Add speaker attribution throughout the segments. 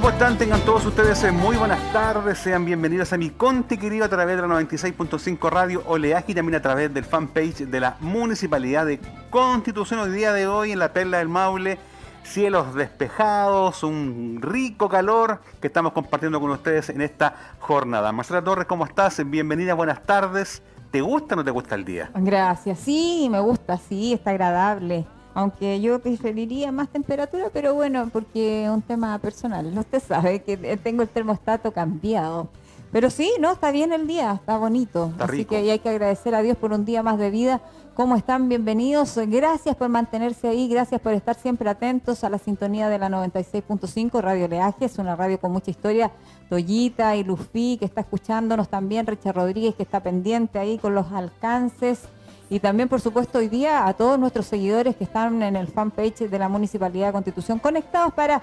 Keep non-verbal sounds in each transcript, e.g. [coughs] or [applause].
Speaker 1: ¿Cómo están? Tengan todos ustedes eh, muy buenas tardes. Sean bienvenidos a mi Conti querido a través de la 96.5 Radio Oleaje y también a través del fanpage de la Municipalidad de Constitución. Hoy día de hoy en la Perla del Maule, cielos despejados, un rico calor que estamos compartiendo con ustedes en esta jornada. Marcela Torres, ¿cómo estás? Bienvenida, buenas tardes. ¿Te gusta o no te gusta el día?
Speaker 2: Gracias, sí, me gusta, sí, está agradable. Aunque yo preferiría más temperatura, pero bueno, porque es un tema personal. [laughs] Usted sabe que tengo el termostato cambiado. Pero sí, no, está bien el día, está bonito. Así que hay que agradecer a Dios por un día más de vida. ¿Cómo están? Bienvenidos. Gracias por mantenerse ahí, gracias por estar siempre atentos a la sintonía de la 96.5 Radio Leaje. Es una radio con mucha historia. Toyita y Lufi, que está escuchándonos también. Richard Rodríguez, que está pendiente ahí con los alcances. Y también, por supuesto, hoy día a todos nuestros seguidores que están en el fanpage de la Municipalidad de Constitución conectados para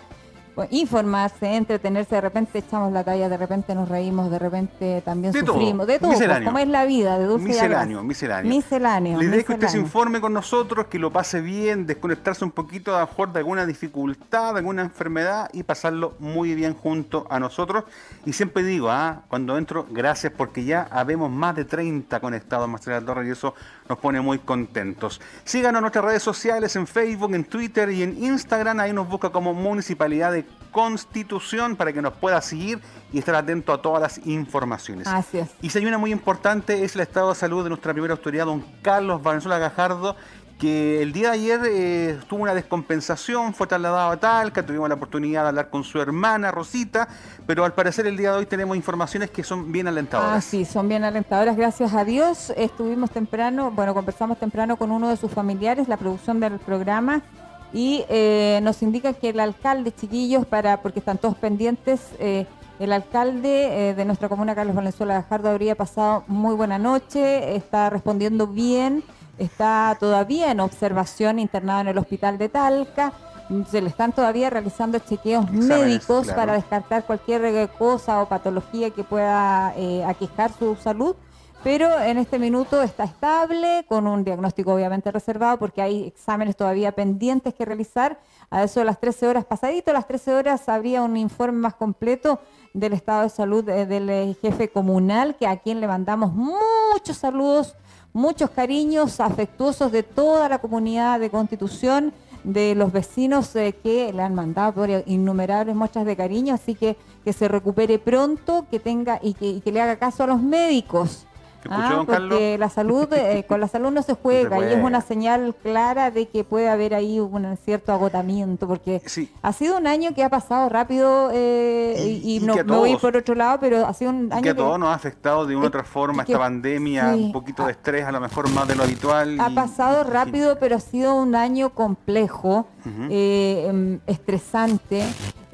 Speaker 2: pues, informarse, entretenerse, de repente echamos la talla, de repente nos reímos, de repente también sufrimos, de todo, pues, como es la vida, de dulce
Speaker 1: Misceláneo, misceláneo.
Speaker 2: Misceláneo.
Speaker 1: La idea es que usted se informe con nosotros, que lo pase bien, desconectarse un poquito a mejor de alguna dificultad, de alguna enfermedad y pasarlo muy bien junto a nosotros. Y siempre digo, ah, cuando entro, gracias porque ya habemos más de 30 conectados, Marcela Torres, y eso nos pone muy contentos. Síganos en nuestras redes sociales, en Facebook, en Twitter y en Instagram. Ahí nos busca como Municipalidad de Constitución para que nos pueda seguir y estar atento a todas las informaciones.
Speaker 2: Así es.
Speaker 1: Y si hay una muy importante es el estado de salud de nuestra primera autoridad, don Carlos Valenzuela Gajardo, que el día de ayer eh, tuvo una descompensación, fue trasladado a Talca, tuvimos la oportunidad de hablar con su hermana Rosita, pero al parecer el día de hoy tenemos informaciones que son bien alentadoras.
Speaker 2: Ah, sí, son bien alentadoras, gracias a Dios. Estuvimos temprano, bueno, conversamos temprano con uno de sus familiares, la producción del programa, y eh, nos indica que el alcalde, chiquillos, para porque están todos pendientes, eh, el alcalde de nuestra comuna, Carlos Valenzuela Gajardo, habría pasado muy buena noche, está respondiendo bien está todavía en observación internado en el hospital de Talca. Se le están todavía realizando chequeos médicos para descartar cualquier cosa o patología que pueda eh, aquejar su salud. Pero en este minuto está estable, con un diagnóstico obviamente reservado, porque hay exámenes todavía pendientes que realizar. A eso de las 13 horas pasadito, a las 13 horas habría un informe más completo del estado de salud eh, del eh, jefe comunal, que a quien le mandamos muchos saludos muchos cariños afectuosos de toda la comunidad de Constitución, de los vecinos eh, que le han mandado por innumerables muestras de cariño, así que que se recupere pronto, que tenga y que, y que le haga caso a los médicos Ah, porque la salud, eh, con la salud no se [laughs] juega y es una señal clara de que puede haber ahí un cierto agotamiento, porque ha sido un año que ha pasado rápido eh, y, no me voy por otro lado, pero ha sido un año
Speaker 1: que a todos nos ha afectado de una u otra forma esta pandemia, un poquito de estrés, a lo mejor más de lo habitual.
Speaker 2: Ha pasado rápido, pero ha sido un año complejo, eh, em, estresante.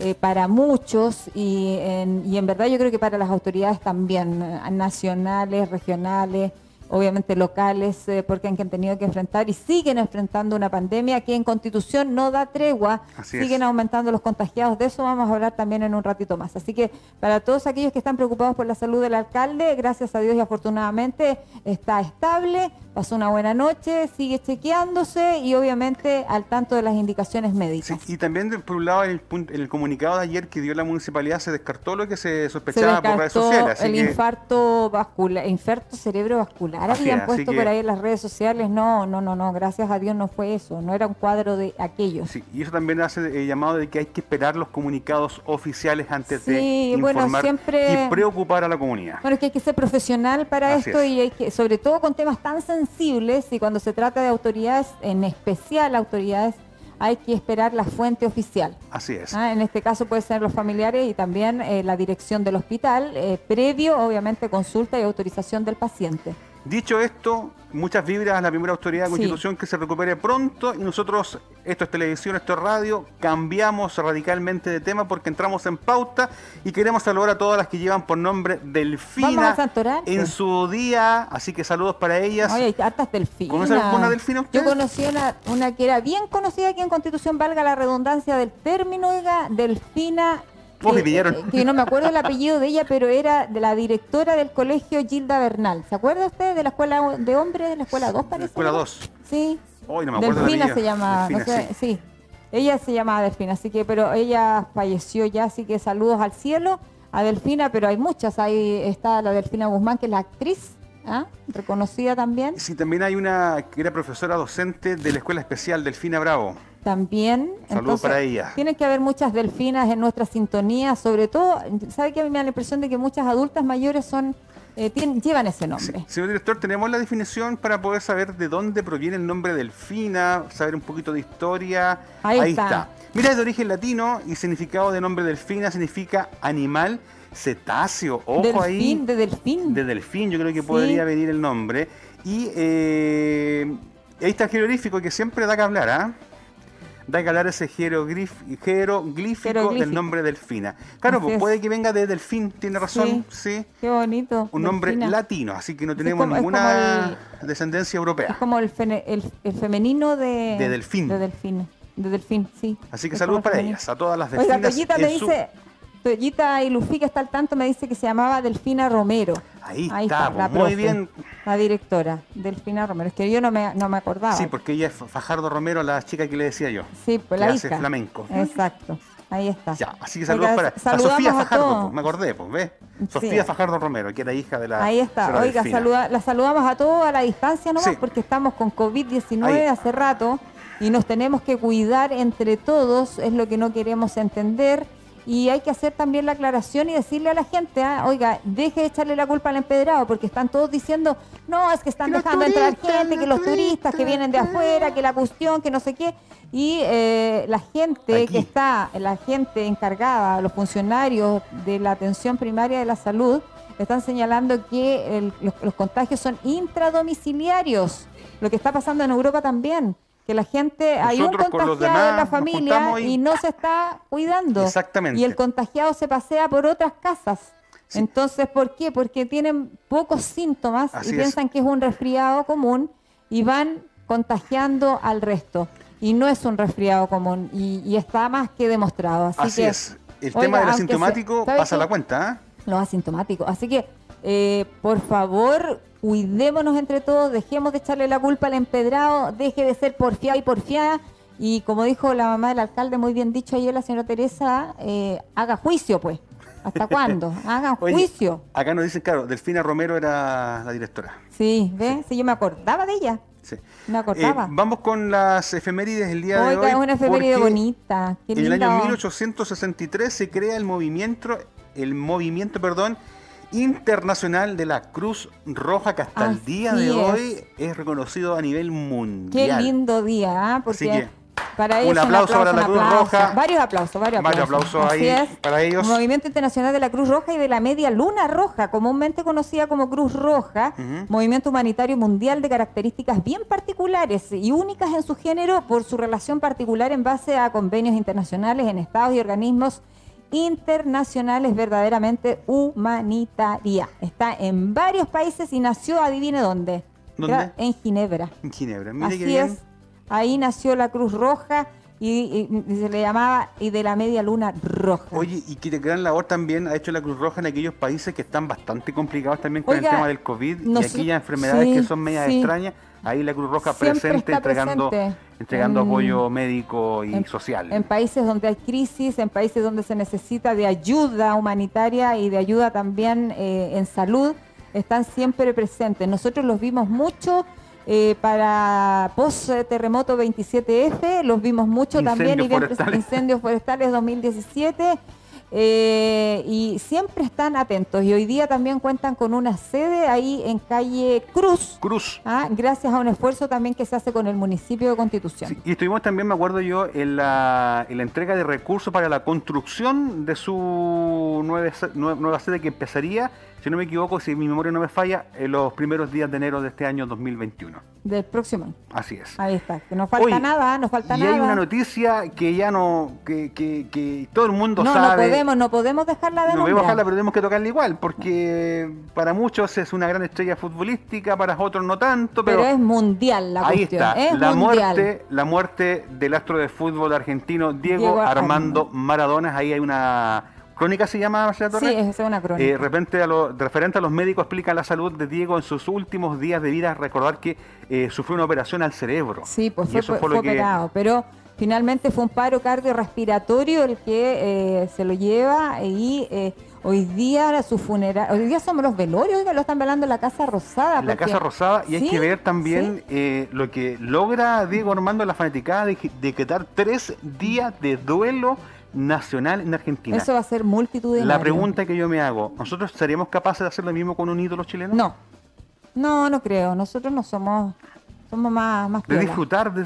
Speaker 2: Eh, para muchos y en, y en verdad yo creo que para las autoridades también, eh, nacionales, regionales, obviamente locales, eh, porque han tenido que enfrentar y siguen enfrentando una pandemia que en Constitución no da tregua, siguen aumentando los contagiados, de eso vamos a hablar también en un ratito más. Así que para todos aquellos que están preocupados por la salud del alcalde, gracias a Dios y afortunadamente está estable, pasó una buena noche, sigue chequeándose y obviamente al tanto de las indicaciones médicas.
Speaker 1: y también por un lado en el, comunicado de ayer que dio la municipalidad se descartó lo que se sospechaba por redes sociales.
Speaker 2: el infarto vascular, infarto cerebrovascular habían puesto por ahí en las redes sociales. No, no, no, no, gracias a Dios no fue eso, no era un cuadro de aquellos.
Speaker 1: Sí, y eso también hace el llamado de que hay que esperar los comunicados oficiales antes de informar y preocupar a la comunidad.
Speaker 2: Bueno, es que hay que ser profesional para esto y hay que, sobre todo con temas tan sensibles y cuando se trata de autoridades, en especial autoridades hay que esperar la fuente oficial.
Speaker 1: Así es.
Speaker 2: Ah, en este caso puede ser los familiares y también eh, la dirección del hospital, eh, previo obviamente consulta y autorización del paciente.
Speaker 1: Dicho esto, muchas vibras a la primera autoridad de Constitución que se recupere pronto y nosotros, esto es televisión, esto es radio, cambiamos radicalmente de tema porque entramos en pauta y queremos saludar a todas las que llevan por nombre Delfina en su día, así que saludos para ellas.
Speaker 2: Oye, hay hartas Delfinas.
Speaker 1: ¿Conoce alguna Delfina usted?
Speaker 2: Yo conocí una, una que era bien conocida aquí en Constitución, valga la redundancia del término, oiga, Delfina que no me acuerdo el apellido de ella, pero era de la directora del colegio Gilda Bernal. ¿Se acuerda usted de la escuela de hombres de la escuela 2 parece?
Speaker 1: escuela 2.
Speaker 2: Sí.
Speaker 1: Hoy no me acuerdo
Speaker 2: Delfina se llama, no sé, sí. Ella se llamaba Delfina, así que, pero ella falleció ya, así que saludos al cielo a Delfina, pero hay muchas. Ahí está la Delfina Guzmán, que es la actriz, ¿ah? reconocida también.
Speaker 1: Sí, también hay una que era profesora docente de la Escuela Especial, Delfina Bravo.
Speaker 2: También.
Speaker 1: Saludos para ella.
Speaker 2: Tiene que haber muchas delfinas en nuestra sintonía, sobre todo, ¿sabe que a mí me da la impresión de que muchas adultas mayores son eh, llevan ese nombre.
Speaker 1: señor director, tenemos la definición para poder saber de dónde proviene el nombre delfina, saber un poquito de historia.
Speaker 2: Ahí, está.
Speaker 1: Mira, es de origen latino y significado de nombre delfina significa animal cetáceo. Ojo ahí.
Speaker 2: De delfín.
Speaker 1: De delfín, yo creo que podría venir el nombre. Y eh, ahí está el jeroglífico que siempre da que hablar, ¿ah? da que hablar ese jeroglífico, del nombre delfina. Claro, pues puede que venga de delfín, tiene razón, sí.
Speaker 2: Qué bonito.
Speaker 1: Un nombre latino, así que no tenemos ninguna descendencia europea.
Speaker 2: Es como el, femenino de,
Speaker 1: de delfín.
Speaker 2: De delfín, de delfín, sí.
Speaker 1: Así que saludos para ellas, a todas las delfinas.
Speaker 2: Oiga, me dice, Toyita y Lufi, que está al tanto, me dice que se llamaba Delfina Romero.
Speaker 1: Ahí, está, la muy bien.
Speaker 2: La directora, Delfina Romero. Es que yo no me, no me acordaba.
Speaker 1: Sí, porque ella es Fajardo Romero, la chica que le decía yo.
Speaker 2: Sí, pues la
Speaker 1: hace flamenco.
Speaker 2: Exacto. Ahí está.
Speaker 1: Ya, así que saludos para Sofía Fajardo, pues, me acordé, pues, ¿ves? Sofía Fajardo Romero, que era hija de la.
Speaker 2: Ahí está. Oiga, saluda, la saludamos a todos a la distancia nomás, porque estamos con COVID-19 hace rato y nos tenemos que cuidar entre todos, es lo que no queremos entender y hay que hacer también la aclaración y decirle a la gente, ah, oiga, deje de echarle la culpa al empedrado, porque están todos diciendo, no, es que están dejando entrar gente, que los turistas, que vienen de afuera, que la cuestión, que no sé qué. Y eh, la gente que está, la gente encargada, los funcionarios de la atención primaria de la salud, están señalando que los contagios son intradomiciliarios, lo que está pasando en Europa también que la gente, hay un contagiado en la familia y... no se está cuidando.
Speaker 1: Exactamente.
Speaker 2: Y el contagiado se pasea por otras casas. Entonces, ¿por qué? Porque tienen pocos síntomas y piensan que es un resfriado común y van contagiando al resto. Y no es un resfriado común y, está más que demostrado. Así, que,
Speaker 1: es. El tema del asintomático pasa la cuenta. ¿eh?
Speaker 2: Los asintomáticos. Así que, eh, por favor, cuidémonos entre todos, dejemos de echarle la culpa al empedrado, deje de ser porfiado y porfiada. Y como dijo la mamá del alcalde, muy bien dicho ayer la señora Teresa, eh, haga juicio, pues. ¿Hasta cuándo? [laughs] Hagan juicio.
Speaker 1: Acá nos dicen, claro, Delfina Romero era la directora.
Speaker 2: Sí, ¿ves? Sí. yo me acordaba de ella. Sí. Me acordaba. Eh,
Speaker 1: vamos con las efemérides del día de hoy.
Speaker 2: es una efeméride bonita.
Speaker 1: en el año 1863 se crea el movimiento, el movimiento, perdón, internacional de la Cruz Roja que hasta el día de hoy es reconocido a nivel mundial.
Speaker 2: Qué lindo día, ¿ah? porque para ellos
Speaker 1: un aplauso, para la Cruz Roja.
Speaker 2: Varios aplausos, varios
Speaker 1: aplausos. Varios aplausos ahí para ellos.
Speaker 2: Movimiento Internacional de la Cruz Roja y de la Media Luna Roja, comúnmente conocida como Cruz Roja, movimiento humanitario mundial de características bien particulares y únicas en su género por su relación particular en base a convenios internacionales en estados y organismos internacional es verdaderamente humanitaria. Está en varios países y nació, adivine dónde.
Speaker 1: ¿Dónde?
Speaker 2: En Ginebra.
Speaker 1: En Ginebra, mire
Speaker 2: Así es. Ahí nació la Cruz Roja y, se le llamaba y de la media luna roja.
Speaker 1: Oye, y que gran labor también ha hecho la Cruz Roja en aquellos países que están bastante complicados también con el tema del COVID y aquellas enfermedades que son medias extrañas ahí la Cruz Roja presente entregando, entregando apoyo médico y social.
Speaker 2: En países donde hay crisis, en países donde se necesita de ayuda humanitaria y de ayuda también eh, en salud, están siempre presentes. Nosotros los vimos mucho. Eh, para post terremoto 27F, los vimos mucho también, y incendios forestales 2017, eh, y siempre están atentos. Y hoy día también cuentan con una sede ahí en calle Cruz.
Speaker 1: Cruz.
Speaker 2: ¿ah? gracias a un esfuerzo también que se hace con el municipio de Constitución.
Speaker 1: y estuvimos también, me acuerdo yo, en la, en la entrega de recursos para la construcción de su nueva, nueva sede que empezaría si no me equivoco, si mi memoria no me falla, en los primeros días de enero de este año 2021.
Speaker 2: Del próximo
Speaker 1: Así es.
Speaker 2: Ahí está, que no falta nada, no falta nada.
Speaker 1: Y hay una noticia que ya no, que, que, que todo el mundo
Speaker 2: no,
Speaker 1: sabe.
Speaker 2: No podemos, no podemos dejarla de
Speaker 1: No podemos dejarla, pero tenemos que tocarla igual, porque para muchos es una gran estrella futbolística, para otros no tanto, pero...
Speaker 2: Pero es mundial la
Speaker 1: ahí
Speaker 2: cuestión.
Speaker 1: Ahí está, la muerte, la muerte del astro de fútbol argentino Diego, Armando Maradona, ahí hay una ¿Crónica se llama Marcela Torres?
Speaker 2: Sí, es una crónica.
Speaker 1: Eh, repente a lo, referente a los médicos explica la salud de Diego en sus últimos días de vida. Recordar que eh, sufrió una operación al cerebro.
Speaker 2: Sí, pues fue, operado. Pero finalmente fue un paro cardiorrespiratorio el que eh, se lo lleva y eh, hoy día su funeral, hoy día somos los velorios, que lo están velando en la Casa Rosada.
Speaker 1: La Casa Rosada, y hay que ver también eh, lo que logra Diego Armando la fanaticada de decretar tres días de duelo nacional en Argentina.
Speaker 2: Eso va a ser multitudinario.
Speaker 1: La pregunta que yo me hago, ¿nosotros seríamos capaces de hacer lo mismo con un ídolo chileno?
Speaker 2: No, no, no creo. Nosotros no somos somos más, más
Speaker 1: De disfrutar de,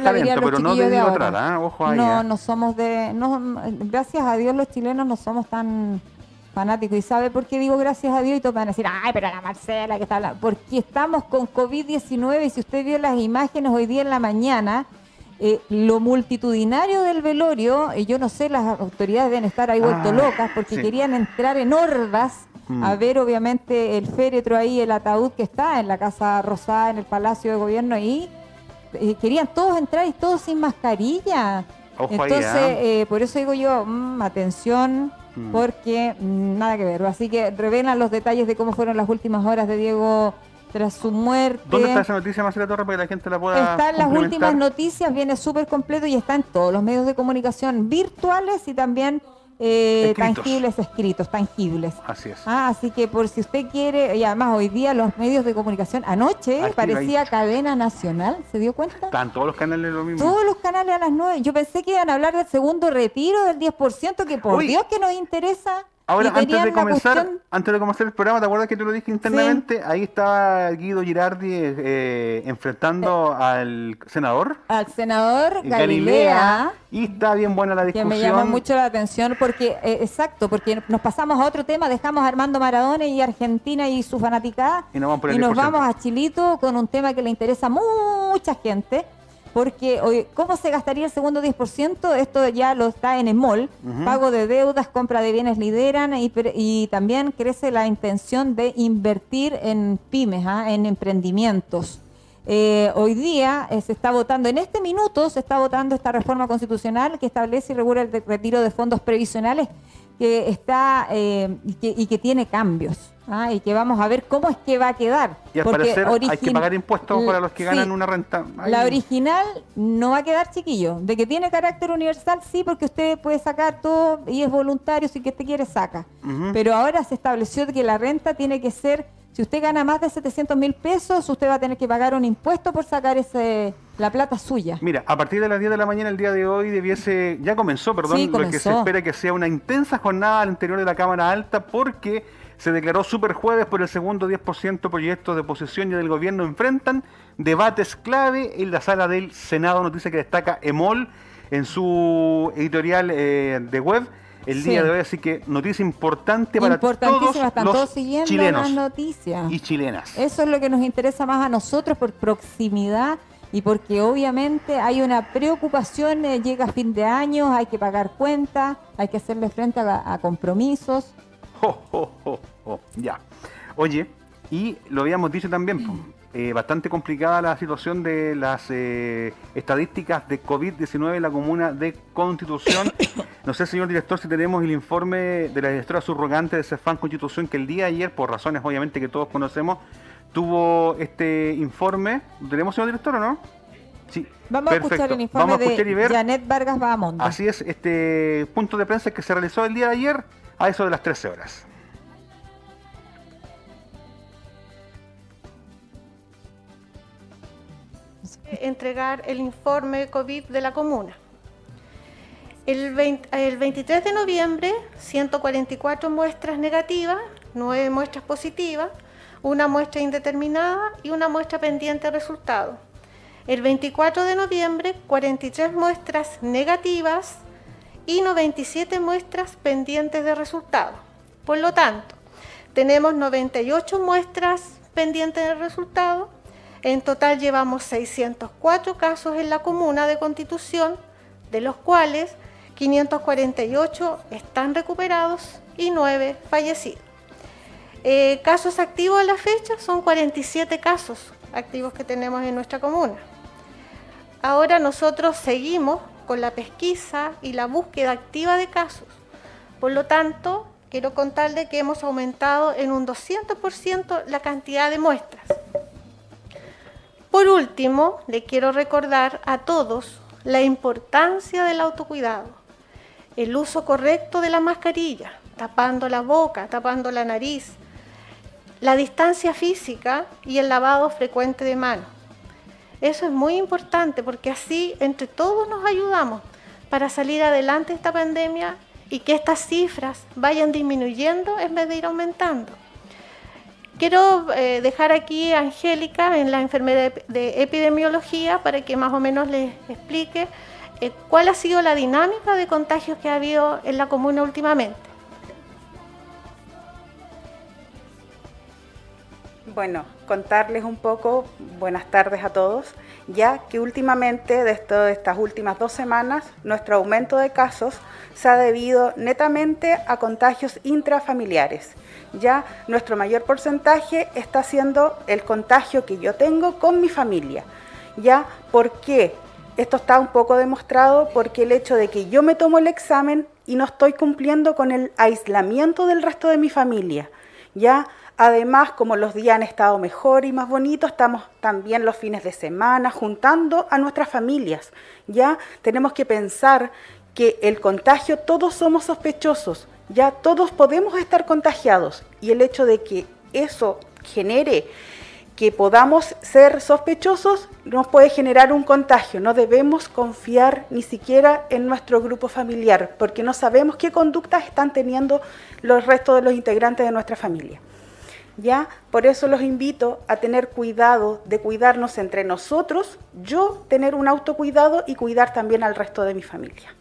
Speaker 1: talento, pero no de idolatar, ¿ah? ojo ahí.
Speaker 2: No,
Speaker 1: ¿eh?
Speaker 2: no somos de... No, gracias a Dios los chilenos no somos tan fanáticos. ¿Y sabe por qué digo gracias a Dios? Y todos van a decir, ay, pero la Marcela que está hablando. Porque estamos con COVID-19 y si usted vio las imágenes hoy día en la mañana, eh, lo multitudinario del velorio, y yo no sé, las autoridades deben estar ahí vuelto ah, locas porque querían entrar en hordas a mm. ver obviamente el féretro ahí, el ataúd que está en la Casa Rosada, en el Palacio de Gobierno ahí. Eh, querían todos entrar y todos sin mascarilla. Entonces, ¿ah? eh, por eso digo yo, mm, atención, mm. porque nada que ver. Así que revelan los detalles de cómo fueron las últimas horas de Diego tras su muerte.
Speaker 1: ¿Dónde está esa noticia, Marcela Torre, para que la gente la pueda
Speaker 2: Está en las últimas noticias, viene súper completo y está en todos los medios de comunicación virtuales y también eh, tangibles escritos, tangibles.
Speaker 1: Así es.
Speaker 2: Ah, así que por si usted quiere, y además hoy día los medios de comunicación, anoche parecía cadena nacional, ¿se dio cuenta?
Speaker 1: Están todos los canales lo mismo.
Speaker 2: Todos los canales a las 9. Yo pensé que iban a hablar del segundo retiro del 10%, que por Dios que nos interesa.
Speaker 1: Ahora, antes de comenzar, antes de comenzar el programa, ¿te acuerdas que tú lo dije internamente? Ahí estaba Guido Girardi eh, enfrentando eh. al senador.
Speaker 2: Al senador Galilea,
Speaker 1: Y está bien buena la discusión.
Speaker 2: Que me llama mucho la atención porque, eh, exacto, porque nos pasamos a otro tema, dejamos a Armando Maradona y Argentina y su fanaticada. Y nos vamos, y nos vamos a Chilito con un tema que le interesa a mucha gente porque hoy, ¿cómo se gastaría el segundo 10%? Esto ya lo está en EMOL, pago de deudas, compra de bienes lideran y, también crece la intención de invertir en pymes, ¿ah? en emprendimientos. Eh, hoy día eh, se está votando, en este minuto se está votando esta reforma constitucional que establece y regula el retiro de fondos previsionales que está eh, y, que, tiene cambios. ¿Ah? Y que vamos a ver cómo es que va a quedar.
Speaker 1: Y al parecer hay que pagar impuestos para los que ganan una renta.
Speaker 2: La original no va a quedar chiquillo. De que tiene carácter universal, sí, porque usted puede sacar todo y es voluntario, si que usted quiere saca. Pero ahora se estableció que la renta tiene que ser, si usted gana más de 700 mil pesos, usted va a tener que pagar un impuesto por sacar ese la plata suya.
Speaker 1: Mira, a partir de las 10 de la mañana el día de hoy debiese, ya comenzó, perdón, lo que se espera que sea una intensa jornada al interior de la Cámara Alta porque se declaró super jueves por el segundo 10% proyectos de oposición y del gobierno enfrentan debates clave en la sala del Senado, noticia que destaca EMOL en su editorial eh, de web el día de hoy, así que noticia importante para todos
Speaker 2: están
Speaker 1: los
Speaker 2: siguiendo
Speaker 1: chilenos
Speaker 2: las noticias.
Speaker 1: y chilenas.
Speaker 2: Eso es lo que nos interesa más a nosotros por proximidad y porque obviamente hay una preocupación, eh, llega fin de año, hay que pagar cuentas, hay que hacerle frente a, compromisos. [laughs]
Speaker 1: ya. Oye, y lo habíamos dicho también, eh, bastante complicada la situación de las eh, estadísticas de COVID-19 en la comuna de Constitución. [coughs] No sé, señor director, si tenemos el informe de la directora subrogante de CEFAN Constitución, que el día de ayer, por razones obviamente que todos conocemos, tuvo este informe. ¿Tenemos, señor director, o no?
Speaker 2: Sí. Vamos a escuchar el informe de Janet Vargas Bahamonde.
Speaker 1: Así es, este punto de prensa que se realizó el día de ayer a eso de las 13 horas.
Speaker 3: Entregar el informe COVID de la comuna. El, el 23 de noviembre, 144 muestras negativas, 9 muestras positivas, una muestra indeterminada y una muestra pendiente de resultado. El 24 de noviembre, 43 muestras negativas y 97 muestras pendientes de resultado. Por lo tanto, tenemos 98 muestras pendientes de resultado. En total llevamos 604 casos en la comuna de Constitución, de los cuales 548 están recuperados y 9 fallecidos. Eh, casos activos a la fecha son 47 casos activos que tenemos en nuestra comuna. Ahora nosotros seguimos con la pesquisa y la búsqueda activa de casos. Por lo tanto, quiero contarle que hemos aumentado en un 200% la cantidad de muestras. Por último, le quiero recordar a todos la importancia del autocuidado, el uso correcto de la mascarilla, tapando la boca, tapando la nariz, la distancia física y el lavado frecuente de manos. Eso es muy importante porque así entre todos nos ayudamos para salir adelante de esta pandemia y que estas cifras vayan disminuyendo en vez de ir aumentando. Quiero eh, dejar aquí a Angélica en la enfermedad de epidemiología para que más o menos les explique eh, cuál ha sido la dinámica de contagios que ha habido en la comuna últimamente.
Speaker 4: Bueno, contarles un poco, buenas tardes a todos, ya que últimamente, de, estas últimas dos semanas, nuestro aumento de casos se ha debido netamente a contagios intrafamiliares. Ya nuestro mayor porcentaje está siendo el contagio que yo tengo con mi familia. ¿Ya? ¿Por qué? Esto está un poco demostrado porque el hecho de que yo me tomo el examen y no estoy cumpliendo con el aislamiento del resto de mi familia. ¿Ya? Además, como los días han estado mejor y más bonitos, estamos también los fines de semana juntando a nuestras familias. Ya tenemos que pensar que el contagio todos somos sospechosos, ya todos podemos estar contagiados y el hecho de que eso genere que podamos ser sospechosos nos puede generar un contagio. No debemos confiar ni siquiera en nuestro grupo familiar porque no sabemos qué conductas están teniendo los restos de los integrantes de nuestra familia. ¿Ya? Por eso los invito a tener cuidado de cuidarnos entre nosotros, yo tener un autocuidado y cuidar también al resto de mi familia.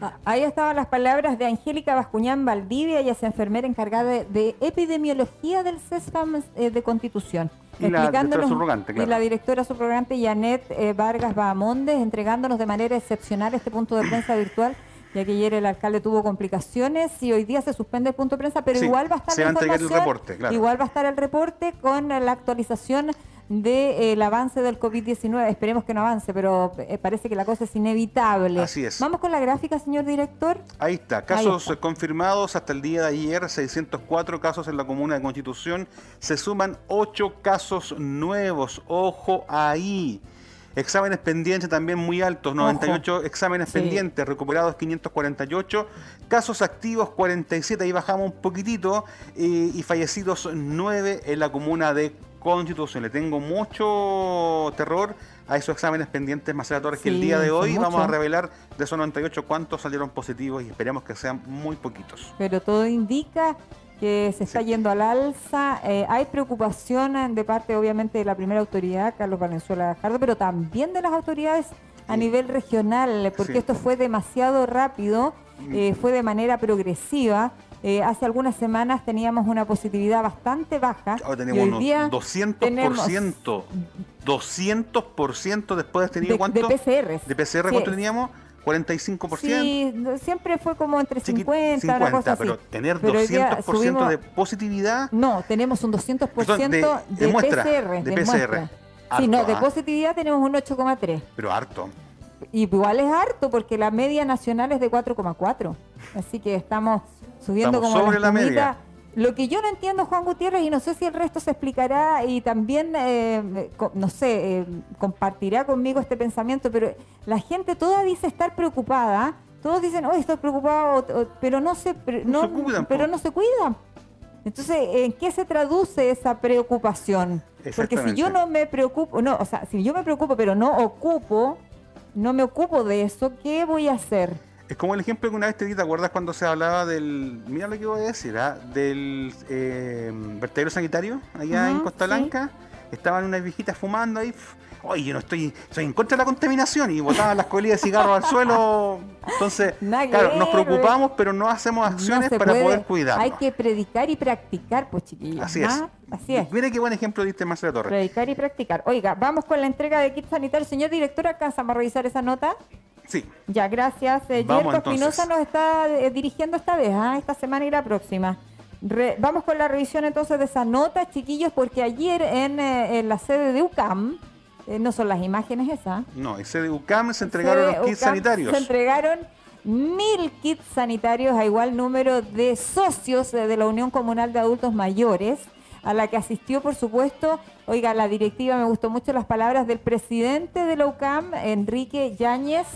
Speaker 2: Ah, ahí estaban las palabras de Angélica Bascuñán Valdivia, ella es enfermera encargada de, epidemiología del CESFAM eh, de Constitución.
Speaker 1: Y la directora subrogante,
Speaker 2: Y la directora subrogante Janet eh, Vargas Bahamondes, entregándonos de manera excepcional este punto de prensa virtual ya que ayer el alcalde tuvo complicaciones y hoy día se suspende el punto de prensa, pero igual va a estar
Speaker 1: se va a el reporte,
Speaker 2: igual va a estar el reporte con la actualización del de, eh, avance del COVID-19. Esperemos que no avance, pero eh, parece que la cosa es inevitable.
Speaker 1: Así es.
Speaker 2: Vamos con la gráfica, señor director.
Speaker 1: Ahí está. Casos confirmados hasta el día de ayer, 604 casos en la comuna de Constitución. Se suman 8 casos nuevos. Ojo ahí. Exámenes pendientes también muy altos, 98 exámenes pendientes, recuperados 548, casos activos 47, ahí bajamos un poquitito, y fallecidos 9 en la comuna de Constitución. Le tengo mucho terror a esos exámenes pendientes maceratorios que el día de hoy vamos a revelar de esos 98 cuántos salieron positivos y esperemos que sean muy poquitos.
Speaker 2: Pero todo indica que se está yendo al alza. Eh, hay preocupación de parte, obviamente, de la primera autoridad, Carlos Valenzuela Jardo, pero también de las autoridades a nivel regional, porque esto fue demasiado rápido, mm. eh, fue de manera progresiva. Eh, hace algunas semanas teníamos una positividad bastante baja.
Speaker 1: Ahora tenemos unos 200%, 200% después de tenido cuánto?
Speaker 2: De PCR.
Speaker 1: De PCR, ¿cuánto teníamos? 45%.
Speaker 2: Sí, siempre fue como entre 50, 50
Speaker 1: pero tener 200% de positividad.
Speaker 2: No, tenemos un 200% de, de, PCR.
Speaker 1: De, PCR.
Speaker 2: sí, no, de ¿ah? positividad tenemos un 8,3.
Speaker 1: Pero harto.
Speaker 2: Igual es harto porque la media nacional es de 4,4. Así que estamos subiendo como
Speaker 1: sobre la media.
Speaker 2: Lo que yo no entiendo, Juan Gutiérrez, y no sé si el resto se explicará y también, eh, no sé, eh, compartirá conmigo este pensamiento, pero la gente toda dice estar preocupada, todos dicen, oh, estoy preocupado, pero no se, no, cuidan, pero no se cuidan. Entonces, ¿en qué se traduce esa preocupación? Porque si yo no me preocupo, no, o sea, si yo me preocupo pero no ocupo, no me ocupo de eso, ¿qué voy a hacer?
Speaker 1: Es como el ejemplo que una vez te di, ¿te acuerdas cuando se hablaba del, mira lo que voy a decir, ¿ah? del eh, vertedero sanitario allá en Costa Blanca? Estaban unas viejitas fumando ahí. Oye, yo no estoy, estoy en contra de la contaminación y botaban las colillas de cigarros al suelo. Entonces, [laughs] claro, nos preocupamos, pero no hacemos acciones para poder cuidar.
Speaker 2: Hay que predicar y practicar, pues chiquillos.
Speaker 1: Así es. Así es. Mire qué buen ejemplo diste, Marcela Torres.
Speaker 2: Predicar y practicar. Oiga, vamos con la entrega de kit sanitario. Señor director, ¿alcanzamos a revisar esa nota?
Speaker 1: Sí.
Speaker 2: Ya, gracias. Eh, Yerko Espinosa nos está eh, dirigiendo esta vez, ¿ah? esta semana y la próxima. vamos con la revisión entonces de esa nota, chiquillos, porque ayer en, eh, la sede de UCAM, no son las imágenes esas.
Speaker 1: No, en sede de UCAM se entregaron los kits sanitarios.
Speaker 2: Se entregaron mil kits sanitarios a igual número de socios de la Unión Comunal de Adultos Mayores a la que asistió, por supuesto, oiga, la directiva, me gustó mucho las palabras del presidente de la UCAM, Enrique Yáñez,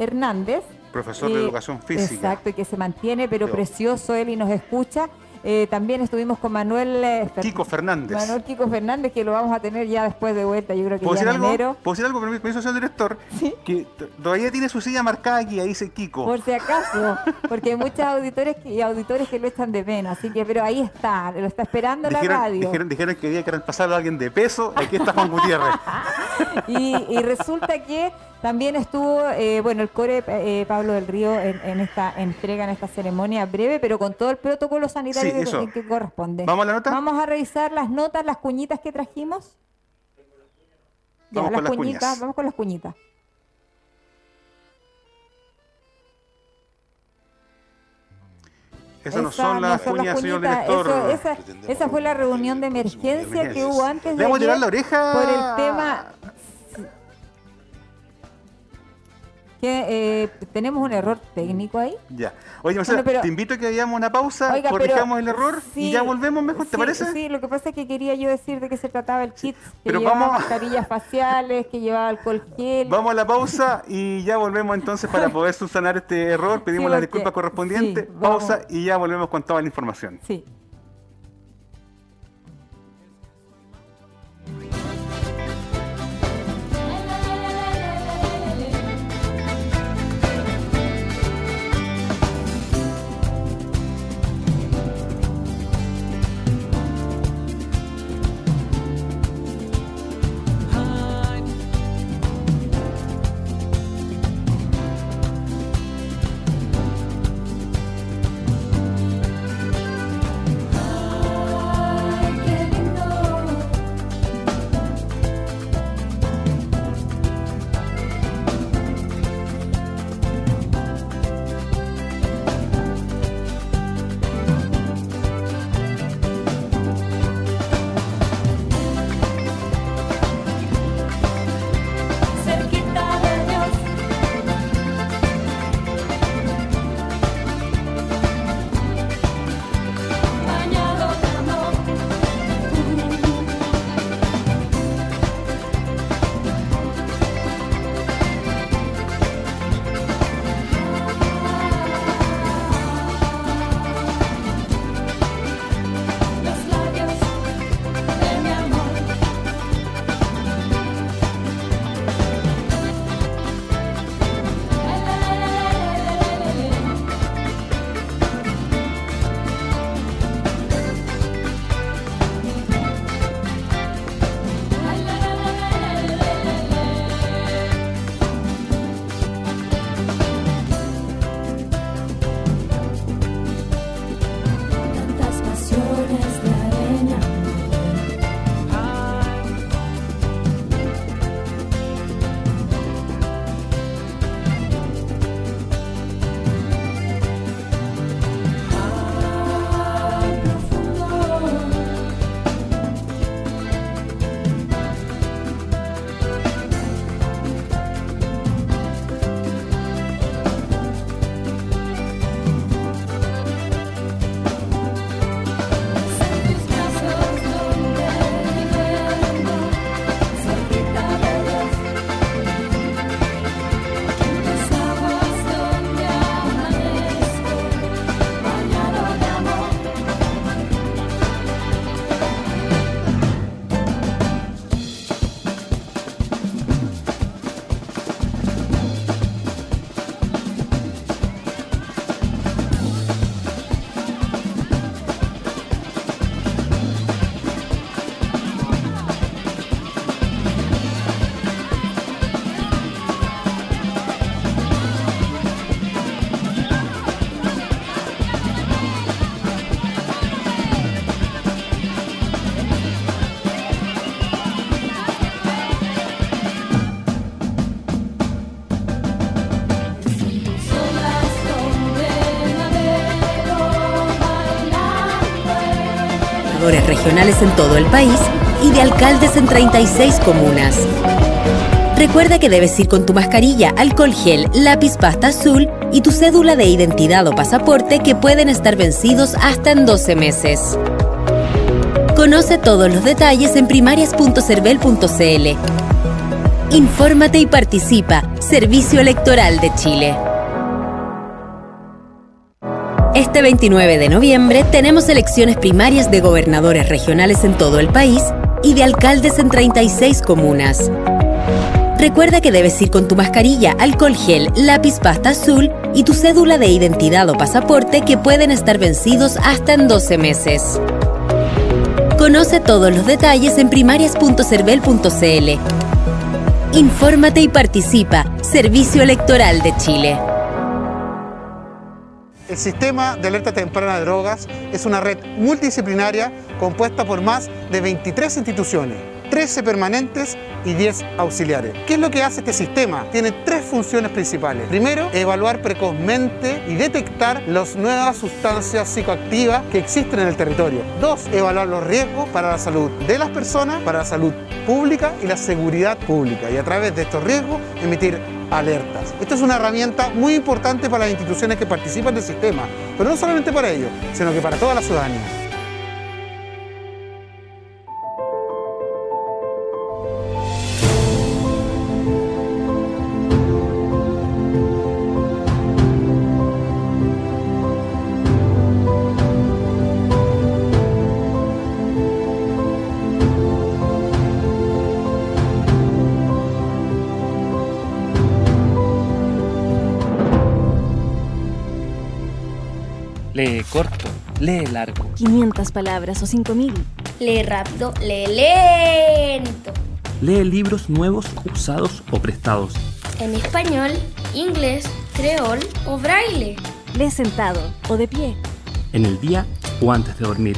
Speaker 2: Hernández.
Speaker 1: Profesor de
Speaker 2: Eh,
Speaker 1: educación física.
Speaker 2: Exacto, y que se mantiene, pero precioso él y nos escucha. Eh, también estuvimos con Manuel eh,
Speaker 1: Kiko Fernández.
Speaker 2: Manuel Kiko Fernández, que lo vamos a tener ya después de vuelta, yo creo que
Speaker 1: ¿Puedo
Speaker 2: ya
Speaker 1: decir
Speaker 2: en
Speaker 1: algo?
Speaker 2: enero.
Speaker 1: ¿Puedo decir algo? Permiso, señor director.
Speaker 2: Sí.
Speaker 1: Que todavía tiene su silla marcada aquí, ahí dice Kiko.
Speaker 2: Por si acaso, porque hay muchos auditores que- y auditores que lo echan de menos, así que, pero ahí está, lo está esperando la radio.
Speaker 1: dijeron, dijeron que había que reemplazarlo a alguien de peso. Aquí está Juan Gutiérrez. [laughs]
Speaker 2: Y, y resulta que también estuvo, eh, bueno, el core eh, Pablo del Río en, en esta entrega, en esta ceremonia breve, pero con todo el protocolo sanitario
Speaker 1: Sí,
Speaker 2: que- corresponde.
Speaker 1: ¿Vamos a la nota?
Speaker 2: Vamos a revisar las notas, las cuñitas que trajimos. Ya,
Speaker 1: Vamos con las
Speaker 2: cuñitas,
Speaker 1: cuñas.
Speaker 2: vamos con las cuñitas.
Speaker 1: Esas no son las
Speaker 2: las
Speaker 1: cuñas, señor
Speaker 2: cuñitas,
Speaker 1: director.
Speaker 2: eso- esa, esa fue la reunión de emergencia que hubo antes de
Speaker 1: Le vamos a tirar la oreja.
Speaker 2: por el tema que eh, tenemos un error técnico ahí.
Speaker 1: Ya. Oye, Marcela,
Speaker 2: Bueno, pero-
Speaker 1: te invito a que hagamos una pausa,
Speaker 2: Oiga, pero-
Speaker 1: corrijamos el error y ya volvemos mejor, ¿te
Speaker 2: sí,
Speaker 1: parece?
Speaker 2: Sí, lo que pasa es que quería yo decir de qué se trataba el kit, que
Speaker 1: pero
Speaker 2: llevaba
Speaker 1: vamos-
Speaker 2: mascarillas faciales, que llevaba alcohol gel.
Speaker 1: Vamos a la pausa y ya volvemos entonces para [laughs] poder subsanar este error. Pedimos las disculpas correspondientes. pausa y ya volvemos con toda la información.
Speaker 2: Sí.
Speaker 5: Regionales en todo el país y de alcaldes en 36 comunas. Recuerda que debes ir con tu mascarilla, alcohol gel, lápiz pasta azul y tu cédula de identidad o pasaporte que pueden estar vencidos hasta en 12 meses. Conoce todos los detalles en primarias.cervel.cl. Infórmate y participa. Servicio Electoral de Chile. Este 29 de noviembre tenemos elecciones primarias de gobernadores regionales en todo el país y de alcaldes en 36 comunas. Recuerda que debes ir con tu mascarilla, alcohol gel, lápiz pasta azul y tu cédula de identidad o pasaporte que pueden estar vencidos hasta en 12 meses. Conoce todos los detalles en primarias.cervel.cl. Infórmate y participa. Servicio Electoral de Chile.
Speaker 6: El sistema de alerta temprana de drogas es una red multidisciplinaria compuesta por más de 23 instituciones, 13 permanentes y 10 auxiliares. ¿Qué es lo que hace este sistema? Tiene tres funciones principales. Primero, evaluar precozmente y detectar las nuevas sustancias psicoactivas que existen en el territorio. Dos, evaluar los riesgos para la salud de las personas, para la salud pública y la seguridad pública. Y a través de estos riesgos emitir alertas. Esto es una herramienta muy importante para las instituciones que participan del sistema, pero no solamente para ellos, sino que para toda la ciudadanía.
Speaker 7: Corto, lee largo.
Speaker 8: 500 palabras o 5000.
Speaker 9: Lee rápido, lee lento.
Speaker 7: Lee libros nuevos, usados o prestados.
Speaker 9: En español, inglés, creol o braille.
Speaker 8: Lee sentado o de pie.
Speaker 7: En el día o antes de dormir.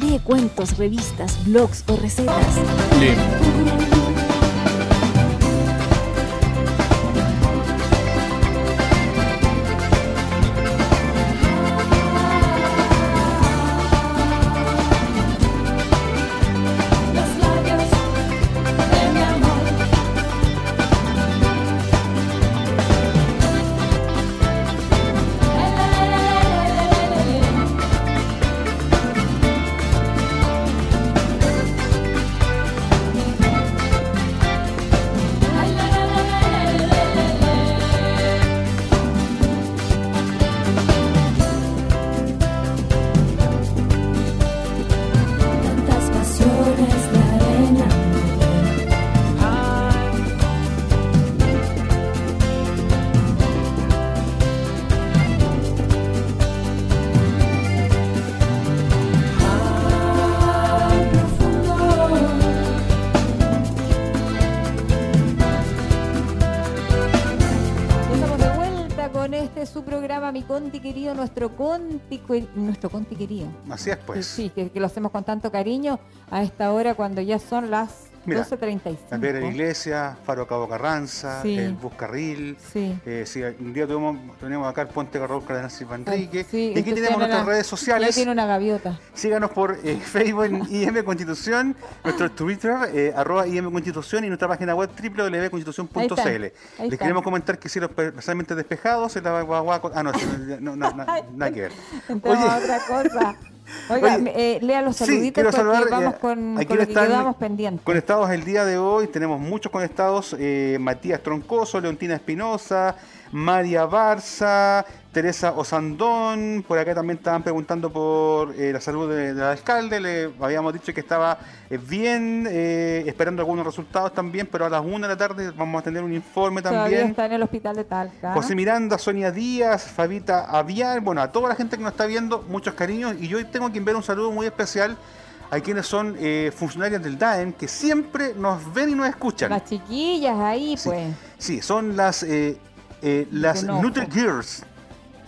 Speaker 8: Lee cuentos, revistas, blogs o recetas.
Speaker 7: Lee.
Speaker 2: Conti querido, nuestro Conti, nuestro Conti querido.
Speaker 1: Así es, pues.
Speaker 2: Sí, que, que lo hacemos con tanto cariño a esta hora cuando ya son las
Speaker 1: Mira,
Speaker 2: 12.35.
Speaker 1: La Piedra de la Iglesia, Faro Cabo Carranza,
Speaker 2: Sí.
Speaker 1: el Buscarril.
Speaker 2: Sí.
Speaker 1: Eh, sí, un día tuvimos, tenemos acá el Puente Carraúl Cardenal Silva Enrique.
Speaker 2: Ay, sí,
Speaker 1: y aquí
Speaker 2: usted
Speaker 1: tenemos nuestras redes sociales.
Speaker 2: tiene una gaviota.
Speaker 1: Síganos por eh, [laughs] Facebook en IM Constitución, nuestro Twitter, eh, arroba IM Constitución y nuestra página web www.constitución.cl. Les queremos comentar que hicieron parcialmente despejados en la guagua. Ah, no, [laughs] no, no, no, nada que ver.
Speaker 2: A
Speaker 1: Oye,
Speaker 2: otra cosa. [laughs] Oiga,
Speaker 1: Oye,
Speaker 2: eh, lea los
Speaker 1: Sí,
Speaker 2: saluditos
Speaker 1: quiero
Speaker 2: porque
Speaker 1: saludar
Speaker 2: vamos
Speaker 1: eh,
Speaker 2: con,
Speaker 1: a
Speaker 2: con
Speaker 1: quienes
Speaker 2: lo que quedamos pendientes.
Speaker 1: Conectados el día de hoy, tenemos muchos conectados: eh, Matías Troncoso, Leontina Espinosa, María Barza, Teresa Osandón. Por acá también estaban preguntando por eh, la salud de- del alcalde. Le habíamos dicho que estaba eh, bien, eh, esperando algunos resultados también, pero a las 1 de la tarde vamos a tener un informe
Speaker 2: Todavía
Speaker 1: también.
Speaker 2: está en el hospital de Talca.
Speaker 1: José Miranda, Sonia Díaz, Fabita Aviar, bueno, a toda la gente que nos está viendo, muchos cariños. Y yo hoy tengo que enviar un saludo muy especial a quienes son eh, funcionarios del DAEM, que siempre nos ven y nos escuchan.
Speaker 2: Las chiquillas ahí,
Speaker 1: Sí.
Speaker 2: pues.
Speaker 1: Sí, son las, eh, eh, las. Nutri Girls,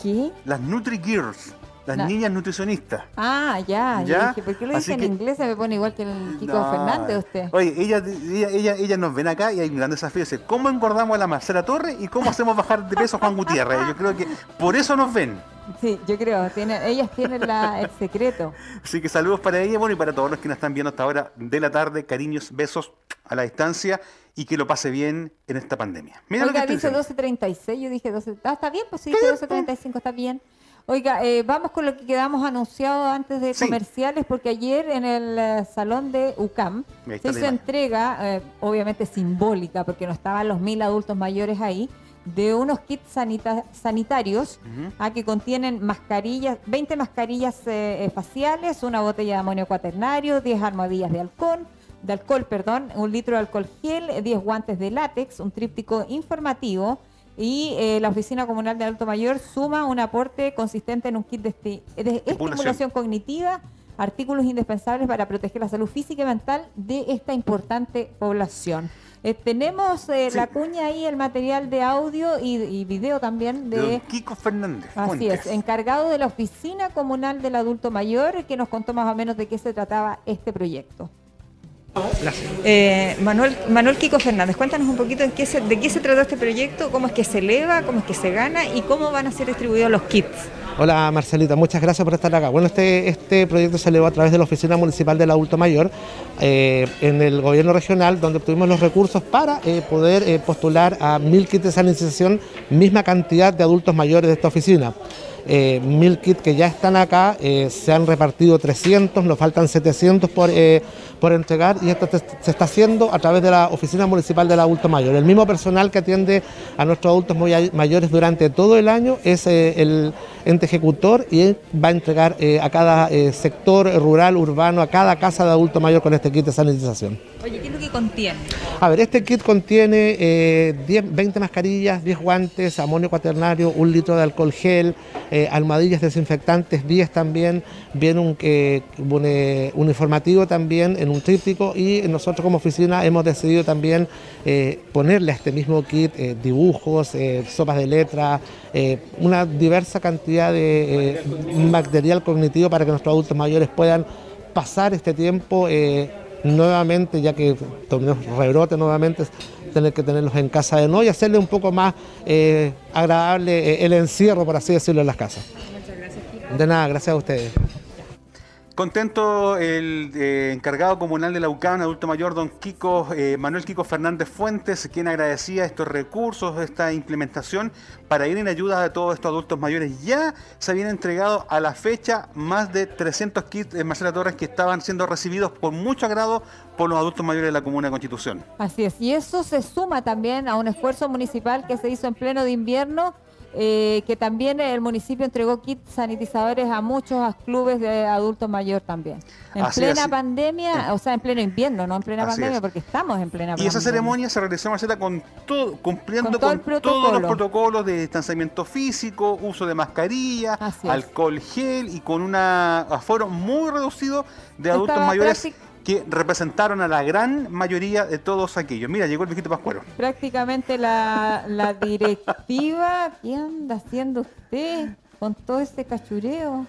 Speaker 2: ¿Qué?
Speaker 1: las Nutri Girls, las
Speaker 2: Na-
Speaker 1: niñas nutricionistas.
Speaker 2: Ah, ya.
Speaker 1: ¿Ya?
Speaker 2: dije, ¿por qué lo dice en
Speaker 1: que-
Speaker 2: inglés? Se me pone igual que el Kiko
Speaker 1: No.
Speaker 2: Fernández usted.
Speaker 1: Oye, ellas ella, ella, ella nos ven acá y hay un gran desafío. Dice, ¿cómo engordamos a la Marcela Torre y cómo hacemos bajar de peso a Juan Gutiérrez? Yo creo que por eso nos ven.
Speaker 2: Sí, yo creo. Tienen, ellas tienen la, el secreto.
Speaker 1: Así que saludos para ella, bueno, y para todos los que nos están viendo hasta ahora de la tarde, cariños, besos a la distancia y que lo pase bien en esta pandemia. Mira lo que
Speaker 2: Oiga, dice
Speaker 1: diciendo.
Speaker 2: 12.36, yo dije 12. Ah, está bien, pues sí, dice 12.35, está bien. Oiga, eh, vamos con lo que quedamos anunciado antes de
Speaker 1: Sí.
Speaker 2: comerciales, porque ayer en el eh, salón de UCAM se hizo entrega, eh, obviamente simbólica, porque no estaban los mil adultos mayores ahí, de unos kits sanita- sanitarios
Speaker 1: Ujú.
Speaker 2: ah, que contienen mascarillas, 20 mascarillas eh, eh, faciales, una botella de amonio cuaternario, 10 armadillas de alcohol, de alcohol, perdón, un litro de alcohol gel, eh, 10 guantes de látex, un tríptico informativo y eh, la Oficina Comunal de Adulto Mayor suma un aporte consistente en un kit de, esti- de estimulación cognitiva, artículos indispensables para proteger la salud física y mental de esta importante población. Eh, tenemos eh,
Speaker 1: Sí.
Speaker 2: la cuña ahí, el material de audio y, y video también
Speaker 1: De don Kiko Fernández.
Speaker 2: Así
Speaker 1: Fuentes.
Speaker 2: es, encargado de la Oficina Comunal del Adulto Mayor, que nos contó más o menos de qué se trataba este proyecto. Eh, Manuel, Manuel Kiko Fernández, cuéntanos un poquito en qué se- de qué se trata este proyecto, cómo es que se eleva, cómo es que se gana y cómo van a ser distribuidos los kits.
Speaker 10: Hola Marcelita, muchas gracias por estar acá. Bueno, este, este proyecto se elevó a través de la Oficina Municipal del Adulto Mayor eh, en el gobierno regional, donde obtuvimos los recursos para eh, poder eh, postular a mil kits de sanitización, misma cantidad de adultos mayores de esta oficina. Eh, mil kits que ya están acá, eh, se han repartido 300, nos faltan 700 por, eh, por entregar y esto se está haciendo a través de la Oficina Municipal del Adulto Mayor. El mismo personal que atiende a nuestros adultos mayores durante todo el año es el ente ejecutor y va a entregar a cada sector rural, urbano, a cada casa de adulto mayor con este kit de sanitización.
Speaker 2: Oye, ¿qué es lo que contiene?
Speaker 10: A ver, este kit contiene eh, 10, 20 mascarillas, 10 guantes, amonio cuaternario, un litro de alcohol gel, eh, almohadillas desinfectantes, 10 también, viene un, eh, eh, informativo también en un tríptico y nosotros como oficina hemos decidido también eh, ponerle a este mismo kit eh, dibujos, sopas de letra, una diversa cantidad de material cognitivo para que nuestros adultos mayores puedan pasar este tiempo nuevamente, ya que tenemos rebrote nuevamente, tener que tenerlos en casa de no y hacerle un poco más eh, agradable eh, el encierro, por así decirlo, en las casas. De nada, gracias a ustedes.
Speaker 1: Contento el eh, encargado comunal de la UCAN, adulto mayor, don Kiko, eh, Manuel Kiko Fernández Fuentes, quien agradecía estos recursos, esta implementación para ir en ayuda de todos estos adultos mayores. Ya se habían entregado a la fecha más de 300 kits de Marcela Torres que estaban siendo recibidos con mucho agrado por los adultos mayores de la Comuna de Constitución.
Speaker 2: Así es, y eso se suma también a un esfuerzo municipal que se hizo en pleno de invierno, eh, que también el municipio entregó kits sanitizadores a muchos clubes de adultos mayor también. En
Speaker 1: Así
Speaker 2: plena
Speaker 1: es.
Speaker 2: pandemia, o sea, en pleno invierno, no en plena
Speaker 1: Así
Speaker 2: pandemia,
Speaker 1: es.
Speaker 2: porque estamos en plena
Speaker 1: Y
Speaker 2: pandemia.
Speaker 1: esa ceremonia se realizó, Marcela, con todo, cumpliendo
Speaker 2: Con todo
Speaker 1: con,
Speaker 2: el
Speaker 1: todos los protocolos de distanciamiento físico, uso de mascarilla, alcohol gel y con un aforo muy reducido de
Speaker 2: Estaba
Speaker 1: adultos mayores que representaron a la gran mayoría de todos aquellos. Mira, llegó el viejito Pascuero.
Speaker 2: Prácticamente la, la [laughs] directiva, ¿qué anda haciendo usted con todo este cachureo?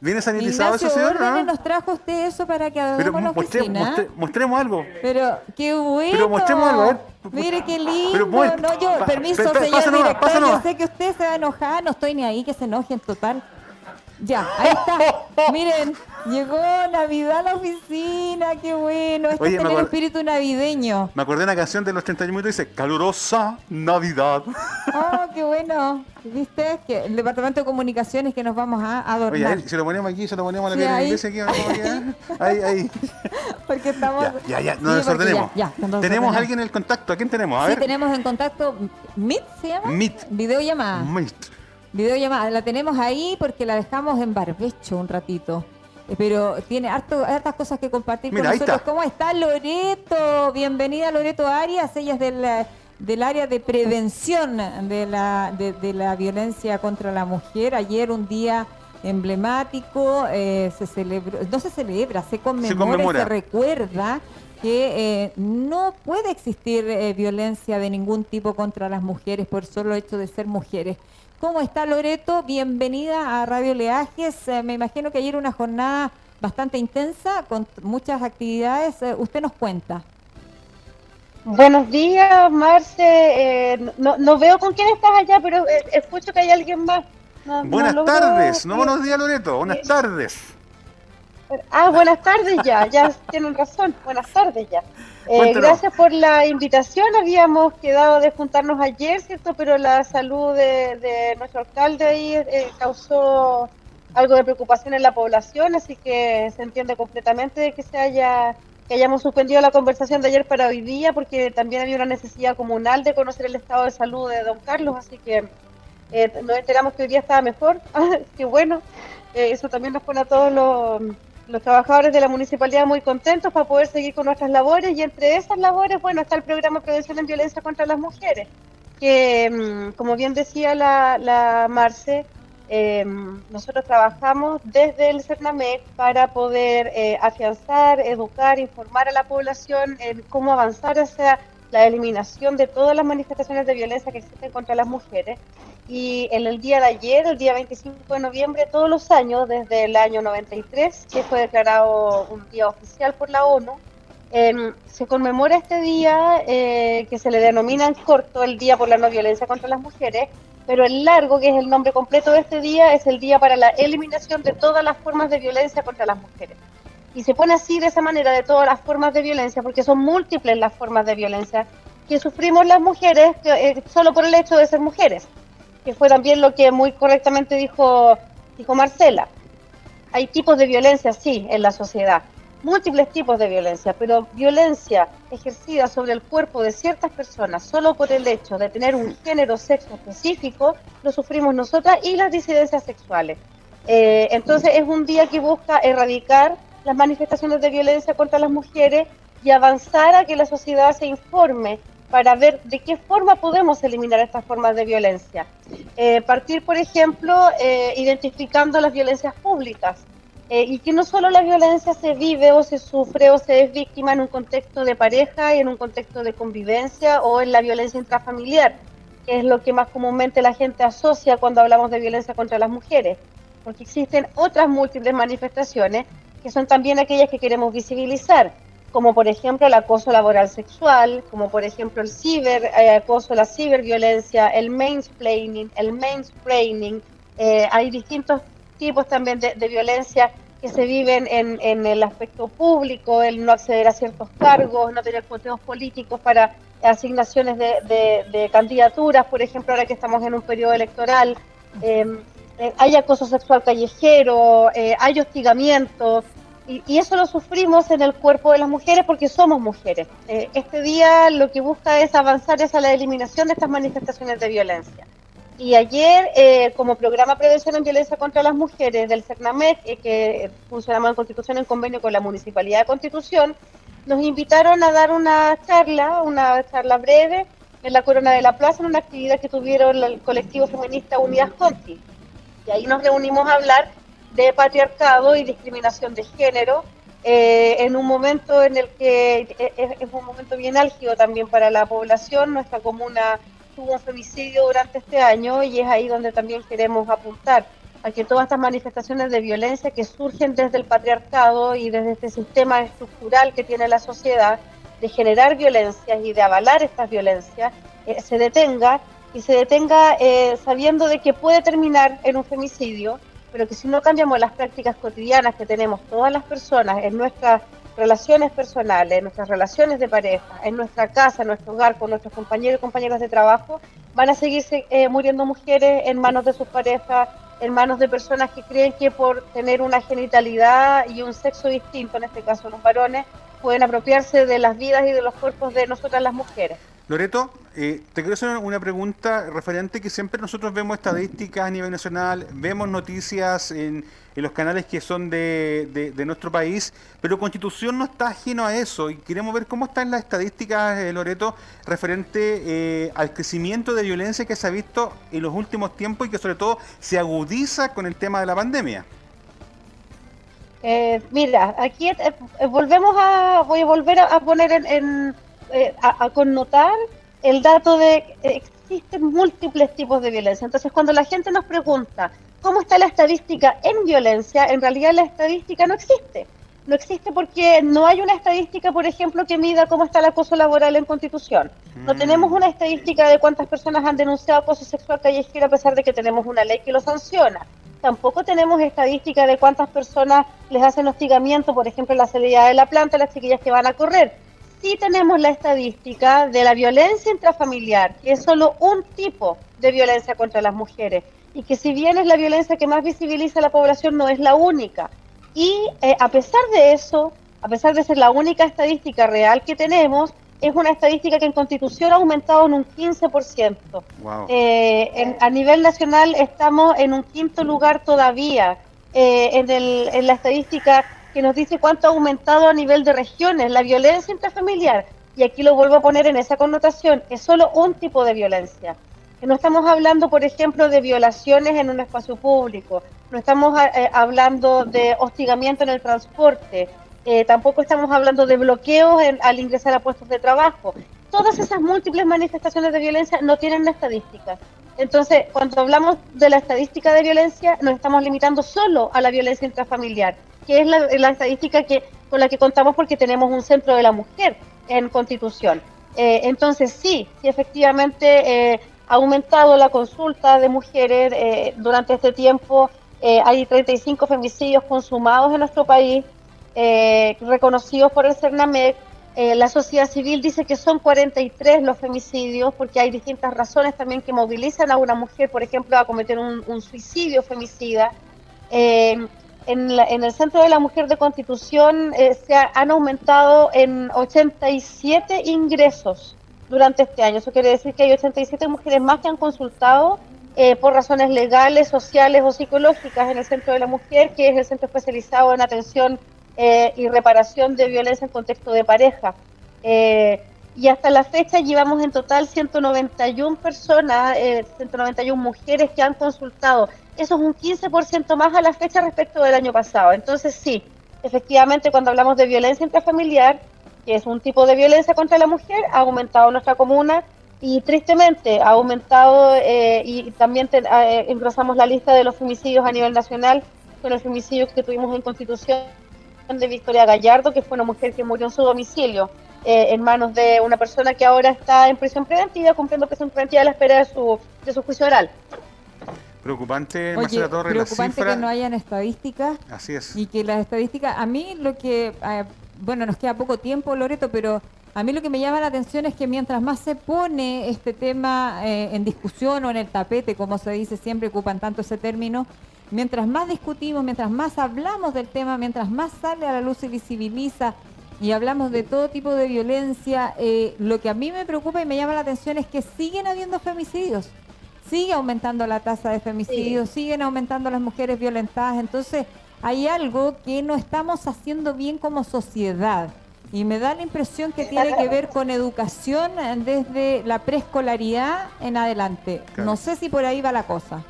Speaker 1: ¿Viene sanitizado
Speaker 2: Ignacio
Speaker 1: ese señor? No?
Speaker 2: nos trajo usted eso para que
Speaker 1: Pero
Speaker 2: hagamos la
Speaker 1: mostre-
Speaker 2: oficina.
Speaker 1: mostre- mostremos algo.
Speaker 2: Pero qué bueno.
Speaker 1: Pero mostremos algo, a ver.
Speaker 2: Mire qué lindo.
Speaker 1: Pero
Speaker 2: no, yo, permiso,
Speaker 1: pa- pa-
Speaker 2: señor director. Yo sé que usted se va a enojar, no estoy ni ahí que se enoje en total. Ya, ahí está. [laughs] Miren, llegó Navidad a la oficina, qué bueno. Esto
Speaker 1: Oye,
Speaker 2: es espíritu navideño.
Speaker 1: Me acordé de una canción de los 31 minutos dice Calurosa Navidad.
Speaker 2: Oh, [laughs] qué bueno. ¿Viste? Que el departamento de comunicaciones que nos vamos a adornar.
Speaker 1: Oye, ahí, si lo ponemos aquí, si lo ponemos a la
Speaker 2: Sí, ahí.
Speaker 1: iglesia aquí, vamos aquí, [laughs] Ahí, ahí.
Speaker 2: Porque estamos.
Speaker 1: Ya, ya, ya,
Speaker 2: Sí, porque
Speaker 1: desordenemos.
Speaker 2: ya, ya, nos
Speaker 1: Tenemos a alguien en el contacto. ¿A quién tenemos? A
Speaker 2: Sí,
Speaker 1: ver.
Speaker 2: tenemos en contacto. ¿Meet se llama?
Speaker 1: Meet.
Speaker 2: Videollamada.
Speaker 1: Meet.
Speaker 2: Videollamada. La tenemos ahí porque la dejamos en barbecho un ratito. Eh, Pero tiene harto, hartas cosas que compartir
Speaker 1: Mira,
Speaker 2: con nosotros.
Speaker 1: está.
Speaker 2: ¿Cómo está Loreto? Bienvenida Loreto Arias. Ella es del, del área de prevención de la, de, de la violencia contra la mujer. Ayer un día emblemático, eh, se celebró, no se celebra, se conmemora,
Speaker 1: conmemora.
Speaker 2: se recuerda que eh, no puede existir eh, violencia de ningún tipo contra las mujeres por solo hecho de ser mujeres. ¿Cómo está Loreto? Bienvenida a Radio Leajes. Eh, me imagino que ayer una jornada bastante intensa con muchas actividades. Eh, usted nos cuenta.
Speaker 11: Buenos días, Marce. Eh, no, no veo con quién estás allá, pero eh, escucho que hay alguien más. No- no
Speaker 1: Buenas
Speaker 11: logro-
Speaker 1: tardes. No buenos días, Loreto. Buenas tardes.
Speaker 11: Ah, buenas tardes ya. Ya tienen razón. Buenas tardes ya. Eh, gracias por la invitación. Habíamos quedado de juntarnos ayer, ¿cierto? Pero la salud de, de nuestro alcalde ahí eh, causó algo de preocupación en la población, así que se entiende completamente que se haya que hayamos suspendido la conversación de ayer para hoy día, porque también había una necesidad comunal de conocer el estado de salud de don Carlos, así que eh, nos enteramos que hoy día estaba mejor. [laughs] Qué bueno. Eh, eso también nos pone a todos los, los trabajadores de la municipalidad muy contentos para poder seguir con nuestras labores y entre esas labores, bueno, está el programa Prevención en Violencia contra las Mujeres, que mm, como bien decía la, la Marce, eh, nosotros trabajamos desde el CERNAMEC para poder eh, afianzar, educar, informar a la población en cómo avanzar hacia la eliminación de todas las manifestaciones de violencia que existen contra las mujeres. Y en el día de ayer, el día 25 de noviembre, todos los años, desde el año 93, que fue declarado un día oficial por la ONU, em, se conmemora este día eh, que se le denomina en corto el Día por la No Violencia contra las Mujeres, pero el largo, que es el nombre completo de este día, es el Día para la Eliminación de todas las formas de violencia contra las mujeres. Y se pone así de esa manera de todas las formas de violencia, porque son múltiples las formas de violencia que sufrimos las mujeres eh, solo por el hecho de ser mujeres, que fue también lo que muy correctamente dijo, dijo Marcela. Hay tipos de violencia, sí, en la sociedad, múltiples tipos de violencia, pero violencia ejercida sobre el cuerpo de ciertas personas solo por el hecho de tener un género sexo específico, lo sufrimos nosotras y las disidencias sexuales. Eh, entonces es un día que busca erradicar las manifestaciones de violencia contra las mujeres y avanzar a que la sociedad se informe para ver de qué forma podemos eliminar estas formas de violencia. Eh, partir, por ejemplo, eh, identificando las violencias públicas. Eh, y que no solo la violencia se vive o se sufre o se es víctima en un contexto de pareja y en un contexto de convivencia o en la violencia intrafamiliar, que es lo que más comúnmente la gente asocia cuando hablamos de violencia contra las mujeres, porque existen otras múltiples manifestaciones que son también aquellas que queremos visibilizar, como por ejemplo el acoso laboral sexual, como por ejemplo el ciberacoso, la ciberviolencia, el mansplaining, el mansplaining, eh, hay distintos tipos también de, violencia que se viven en, en, el aspecto público, el no acceder a ciertos cargos, no tener coteos políticos para asignaciones de, de, de, candidaturas, por ejemplo, ahora que estamos en un periodo electoral, eh, eh, hay acoso sexual callejero, eh, hay hostigamiento, y, eso lo sufrimos en el cuerpo de las mujeres porque somos mujeres. Eh, este día lo que busca es avanzar es a la eliminación de estas manifestaciones de violencia. Y ayer, eh, como programa Prevención en Violencia contra las Mujeres del CERNAMEC, que funcionamos en Constitución en convenio con la Municipalidad de Constitución, nos invitaron a dar una charla, una charla breve en la Corona de la Plaza, en una actividad que tuvieron el colectivo feminista Unidas Conti. Y ahí nos reunimos a hablar de patriarcado y discriminación de género, eh, en un momento en el que es, es un momento bien álgido también para la población, nuestra comuna tuvo un femicidio durante este año y es ahí donde también queremos apuntar a que todas estas manifestaciones de violencia que surgen desde el patriarcado y desde este sistema estructural que tiene la sociedad de generar violencias y de avalar estas violencias eh, se detenga y se detenga eh, sabiendo de que puede terminar en un femicidio, pero que si no cambiamos las prácticas cotidianas que tenemos todas las personas en nuestras relaciones personales, en nuestras relaciones de pareja, en nuestra casa, en nuestro hogar, con nuestros compañeros y compañeras de trabajo, van a seguirse eh, muriendo mujeres en manos de sus parejas, en manos de personas que creen que por tener una genitalidad y un sexo distinto, en este caso los varones, pueden apropiarse de las vidas y de los cuerpos de nosotras las mujeres.
Speaker 1: Loreto, eh, te quiero hacer una pregunta referente que siempre nosotros vemos estadísticas a nivel nacional, vemos noticias en, los canales que son de, nuestro país, pero Constitución no está ajeno a eso y queremos ver cómo están las estadísticas, eh, Loreto, referente eh, al crecimiento de violencia que se ha visto en los últimos tiempos y que sobre todo se agudiza con el tema de la pandemia.
Speaker 11: Eh, mira, aquí eh, volvemos a, voy a volver a poner en, en eh, a, a, connotar el dato de que existen múltiples tipos de violencia. Entonces, cuando la gente nos pregunta cómo está la estadística en violencia, en realidad la estadística no existe. No existe porque no hay una estadística, por ejemplo, que mida cómo está el acoso laboral en Constitución. No
Speaker 1: Mm.
Speaker 11: tenemos una estadística de cuántas personas han denunciado acoso sexual callejero a pesar de que tenemos una ley que lo sanciona. Tampoco tenemos estadística de cuántas personas les hacen hostigamiento, por ejemplo, en la salida de la planta, las chiquillas que van a correr sí tenemos la estadística de la violencia intrafamiliar, que es solo un tipo de violencia contra las mujeres, y que si bien es la violencia que más visibiliza a la población, no es la única. Y eh, a pesar de eso, a pesar de ser la única estadística real que tenemos, es una estadística que en Constitución ha aumentado en un 15%.
Speaker 1: Wow.
Speaker 11: Eh, en- a nivel nacional estamos en un quinto lugar todavía eh, en, el- en la estadística que nos dice cuánto ha aumentado a nivel de regiones la violencia intrafamiliar. Y aquí lo vuelvo a poner en esa connotación, es solo un tipo de violencia. No estamos hablando, por ejemplo, de violaciones en un espacio público, no estamos eh, hablando de hostigamiento en el transporte, eh, tampoco estamos hablando de bloqueos al ingresar a puestos de trabajo. Todas esas múltiples manifestaciones de violencia no tienen una estadística. Entonces, cuando hablamos de la estadística de violencia, nos estamos limitando solo a la violencia intrafamiliar, que es la, estadística que, con la que contamos porque tenemos un centro de la mujer en Constitución. Eh, entonces, sí, sí, efectivamente eh, ha aumentado la consulta de mujeres eh, durante este tiempo. hay 35 femicidios consumados en nuestro país, reconocidos por el CERNAMEC. La sociedad civil dice que son 43 los femicidios, porque hay distintas razones también que movilizan a una mujer, por ejemplo, a cometer un suicidio femicida. En, la- en el Centro de la Mujer de Constitución eh, se ha- han aumentado en 87 ingresos durante este año. Eso quiere decir que hay 87 mujeres más que han consultado eh, por razones legales, sociales o psicológicas en el Centro de la Mujer, que es el centro especializado en atención eh, y reparación de violencia en contexto de pareja. Y hasta la fecha llevamos en total 191 personas, eh, 191 mujeres que han consultado. Eso es un 15% más a la fecha respecto del año pasado. Entonces sí, efectivamente cuando hablamos de violencia intrafamiliar, que es un tipo de violencia contra la mujer, ha aumentado en nuestra comuna y tristemente ha aumentado eh, y también te- eh, engrosamos la lista de los femicidios a nivel nacional con el femicidio que tuvimos en Constitución de Victoria Gallardo, que fue una mujer que murió en su domicilio eh, en manos de una persona que ahora está en prisión preventiva, cumpliendo prisión preventiva a la espera de su, de su juicio oral.
Speaker 1: Preocupante,
Speaker 2: Oye,
Speaker 1: Marcela Torres, la
Speaker 2: preocupante que no hayan estadísticas
Speaker 1: Así es.
Speaker 2: y que las estadísticas, a mí lo que, eh, bueno, nos queda poco tiempo, Loreto, pero a mí lo que me llama la atención es que mientras más se pone este tema eh, en discusión o en el tapete, como se dice siempre, ocupan tanto ese término, mientras más discutimos, mientras más hablamos del tema, mientras más sale a la luz y visibiliza y hablamos de todo tipo de violencia, eh, lo que a mí me preocupa y me llama la atención es que siguen habiendo femicidios sigue aumentando la tasa de femicidios, siguen aumentando las mujeres violentadas, entonces hay algo que no estamos haciendo bien como sociedad. Y me da la impresión que tiene que ver con educación desde la preescolaridad en adelante.
Speaker 11: Claro.
Speaker 2: No sé si por ahí va la cosa.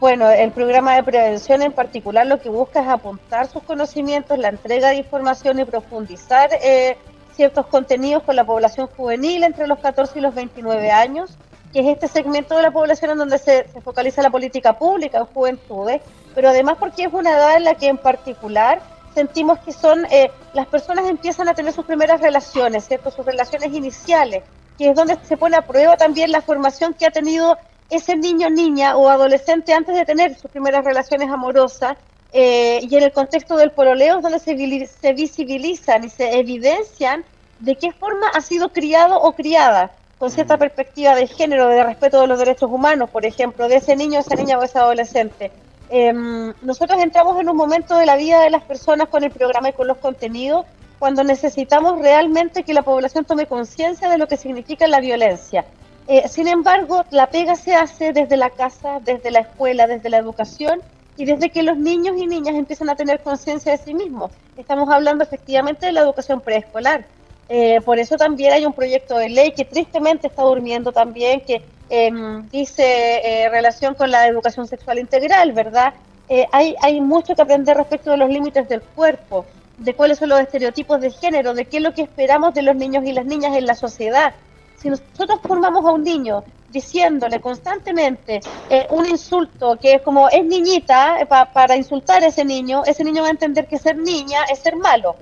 Speaker 11: Bueno, el programa de prevención en particular lo que busca es apuntar sus conocimientos, la entrega de información y profundizar eh, ciertos contenidos con la población juvenil entre los 14 y los 29 años, que es este segmento de la población en donde se, focaliza la política pública en juventudes, pero además porque es una edad en la que en particular sentimos que son eh, las personas empiezan a tener sus primeras relaciones, ¿cierto? Sus relaciones iniciales, que es donde se pone a prueba también la formación que ha tenido ese niño, niña o adolescente antes de tener sus primeras relaciones amorosas eh, y en el contexto del pololeo es donde se, visibilizan y se evidencian de qué forma ha sido criado o criada con cierta perspectiva de género, de respeto de los derechos humanos, por ejemplo, de ese niño, esa niña o ese adolescente. Em, nosotros entramos en un momento de la vida de las personas con el programa y con los contenidos cuando necesitamos realmente que la población tome conciencia de lo que significa la violencia. Eh, sin embargo, la pega se hace desde la casa, desde la escuela, desde la educación y desde que los niños y niñas empiezan a tener conciencia de sí mismos. Estamos hablando efectivamente de la educación preescolar. Eh, por eso también hay un proyecto de ley que tristemente está durmiendo también, que em, dice eh, relación con la educación sexual integral, ¿verdad? Hay, hay mucho que aprender respecto de los límites del cuerpo, de cuáles son los estereotipos de género, de qué es lo que esperamos de los niños y las niñas en la sociedad. Si nosotros formamos a un niño diciéndole constantemente eh, un insulto que es como es niñita eh, pa- para insultar a ese niño, ese niño va a entender que ser niña es ser malo.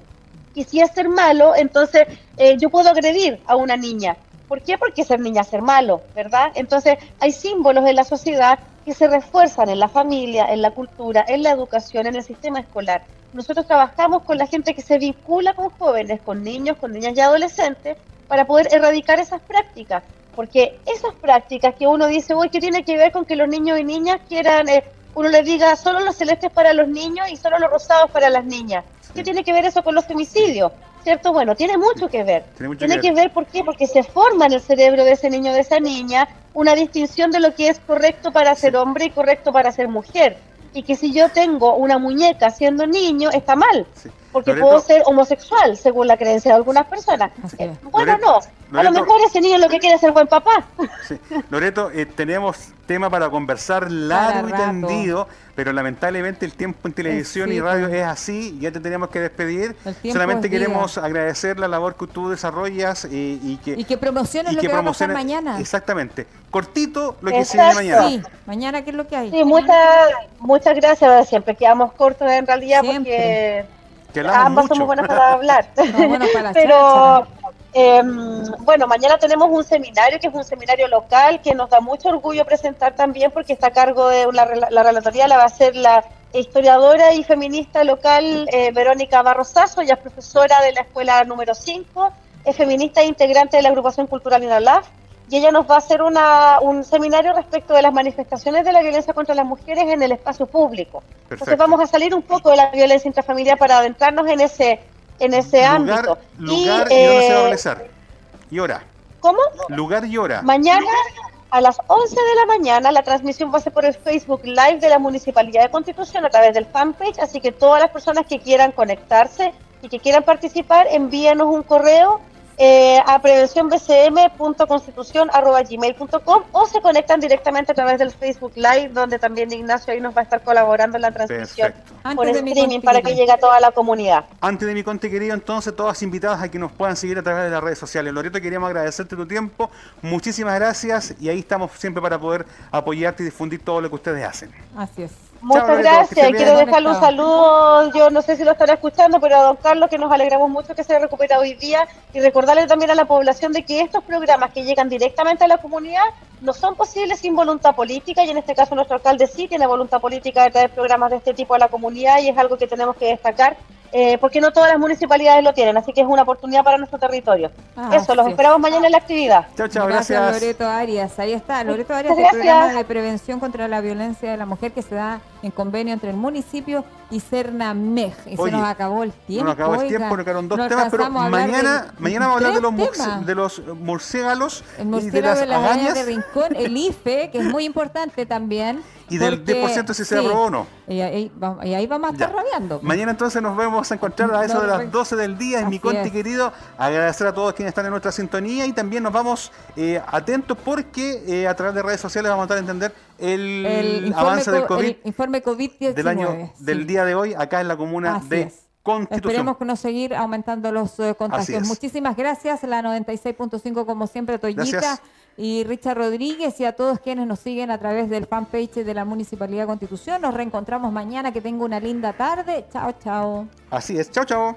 Speaker 11: Y si es ser malo, entonces eh, yo puedo agredir a una niña. ¿Por qué? Porque ser niña es ser malo, ¿verdad? Entonces hay símbolos en la sociedad que se refuerzan en la familia, en la cultura, en la educación, en el sistema escolar. nosotros trabajamos con la gente que se vincula con jóvenes, con niños, con niñas y adolescentes, para poder erradicar esas prácticas. Porque esas prácticas que uno dice, uy, ¿qué tiene que ver con que los niños y niñas quieran, eh, uno les diga solo los celestes para los niños y solo los rosados para las niñas? ¿Qué tiene que ver eso con los femicidios? ¿Cierto? Bueno, tiene mucho que ver.
Speaker 1: Tiene mucho
Speaker 11: Tiene
Speaker 1: que
Speaker 11: que
Speaker 1: ver.
Speaker 11: ¿por qué? Porque se forma en el cerebro de ese niño, de esa niña, una distinción de lo que es correcto para ser hombre y correcto para ser mujer. Y que si yo tengo una muñeca siendo niño, está mal. Porque
Speaker 1: Loreto.
Speaker 11: puedo ser homosexual, según la creencia de algunas personas. Eh, bueno,
Speaker 1: Loreto,
Speaker 11: no. A lo mejor ese niño lo que quiere es ser buen papá.
Speaker 1: Sí. Loreto, eh, tenemos tema para conversar largo y tendido, pero lamentablemente el tiempo en televisión y
Speaker 2: sí,
Speaker 1: radio es así, ya te tenemos que despedir. Solamente
Speaker 2: vida.
Speaker 1: queremos agradecer la labor que tú desarrollas eh, y que...
Speaker 2: Y que promociones
Speaker 1: y
Speaker 2: lo que, va a pasar mañana.
Speaker 1: Exactamente. Cortito lo que se mañana.
Speaker 2: Sí, mañana qué es lo que hay.
Speaker 11: Sí, muchas, muchas gracias. Siempre quedamos cortos en realidad porque
Speaker 1: Que
Speaker 11: ambas
Speaker 1: mucho.
Speaker 11: somos buenas para [laughs] hablar.
Speaker 2: Buenas para [laughs]
Speaker 11: Pero em, bueno, mañana tenemos un seminario que es un seminario local que nos da mucho orgullo presentar también porque está a cargo de una, la relatoría, la va a hacer la historiadora y feminista local eh, Verónica Barrosazo, ella es profesora de la escuela número 5, es feminista e integrante de la agrupación cultural INALAF y ella nos va a hacer una, un seminario respecto de las manifestaciones de la violencia contra las mujeres en el espacio público. Entonces
Speaker 1: Perfecto.
Speaker 11: vamos a salir un poco de la violencia intrafamiliar para adentrarnos en ese en ese
Speaker 1: Lugar,
Speaker 11: ámbito.
Speaker 1: lugar y, dónde se va a
Speaker 11: eh,
Speaker 1: realizar. Y hora.
Speaker 11: ¿Cómo?
Speaker 1: Lugar y hora.
Speaker 11: Mañana a las 11 de la mañana la transmisión va a ser por el Facebook Live de la Municipalidad de Constitución a través del fanpage, así que todas las personas que quieran conectarse y que quieran participar, envíanos un correo eh, a prevencionbcm.constitución.gmail.com o se conectan directamente a través del Facebook Live, donde también Ignacio ahí nos va a estar colaborando en la transmisión por
Speaker 2: Antes
Speaker 11: streaming para que llegue a toda la comunidad.
Speaker 1: Antes de mi conte querido, entonces, todas invitadas a que nos puedan seguir a través de las redes sociales. Loreto, queríamos agradecerte tu tiempo. Muchísimas gracias y ahí estamos siempre para poder apoyarte y difundir todo lo que ustedes hacen.
Speaker 2: Así es.
Speaker 11: Muchas gracias. Quiero dejarle un saludo, yo no sé si lo estará escuchando, pero a don Carlos que nos alegramos mucho que se recupera hoy día. Y recordarle también a la población de que estos programas que llegan directamente a la comunidad no son posibles sin voluntad política y en este caso nuestro alcalde sí tiene voluntad política de traer programas de este tipo a la comunidad y es algo que tenemos que destacar eh, porque no todas las municipalidades lo tienen, así que es una oportunidad para nuestro territorio.
Speaker 2: Ah,
Speaker 11: Eso, los esperamos mañana en la actividad.
Speaker 1: Chao, chao,
Speaker 2: gracias,
Speaker 1: gracias.
Speaker 2: Loreto Arias. Ahí está, Loreto Arias del programa
Speaker 11: gracias.
Speaker 2: de prevención contra la violencia de la mujer que se da en convenio entre el municipio y Cernamej. Y
Speaker 1: Oye,
Speaker 2: se nos acabó el tiempo.
Speaker 1: No nos acabó el tiempo, nos quedaron dos temas, pero mañana,
Speaker 2: de-
Speaker 1: mañana vamos a hablar de los, murci- de los murciélagos
Speaker 2: El
Speaker 1: y de las
Speaker 2: de las arañas de Rincón, el IFE, que es muy importante también. [laughs]
Speaker 1: y del
Speaker 2: porque-
Speaker 1: 10% si se
Speaker 2: sí,
Speaker 1: aprobó o no.
Speaker 2: Y ahí, vamos- y ahí vamos a estar rabiando.
Speaker 1: Mañana entonces nos vemos a encontrar a eso
Speaker 2: No,
Speaker 1: de las
Speaker 2: re-
Speaker 1: 12 del día en mi conti
Speaker 2: es.
Speaker 1: querido. Agradecer a todos quienes están en nuestra sintonía y también nos vamos eh, atentos porque eh, a través de redes sociales vamos a dar a entender el, avance del
Speaker 2: co-
Speaker 1: COVID
Speaker 2: el informe COVID-19.
Speaker 1: del año del día de hoy acá en la comuna
Speaker 2: Así
Speaker 1: de
Speaker 2: es.
Speaker 1: Constitución.
Speaker 2: Esperemos que no seguir aumentando los eh, contagios. Muchísimas gracias, la 96.5 como siempre, Toyita
Speaker 1: Gracias.
Speaker 2: y Richard Rodríguez y a todos quienes nos siguen a través del fanpage de la Municipalidad de Constitución. Nos reencontramos mañana, que tenga una linda tarde. Chao, chao.
Speaker 1: Así es, chao, chao.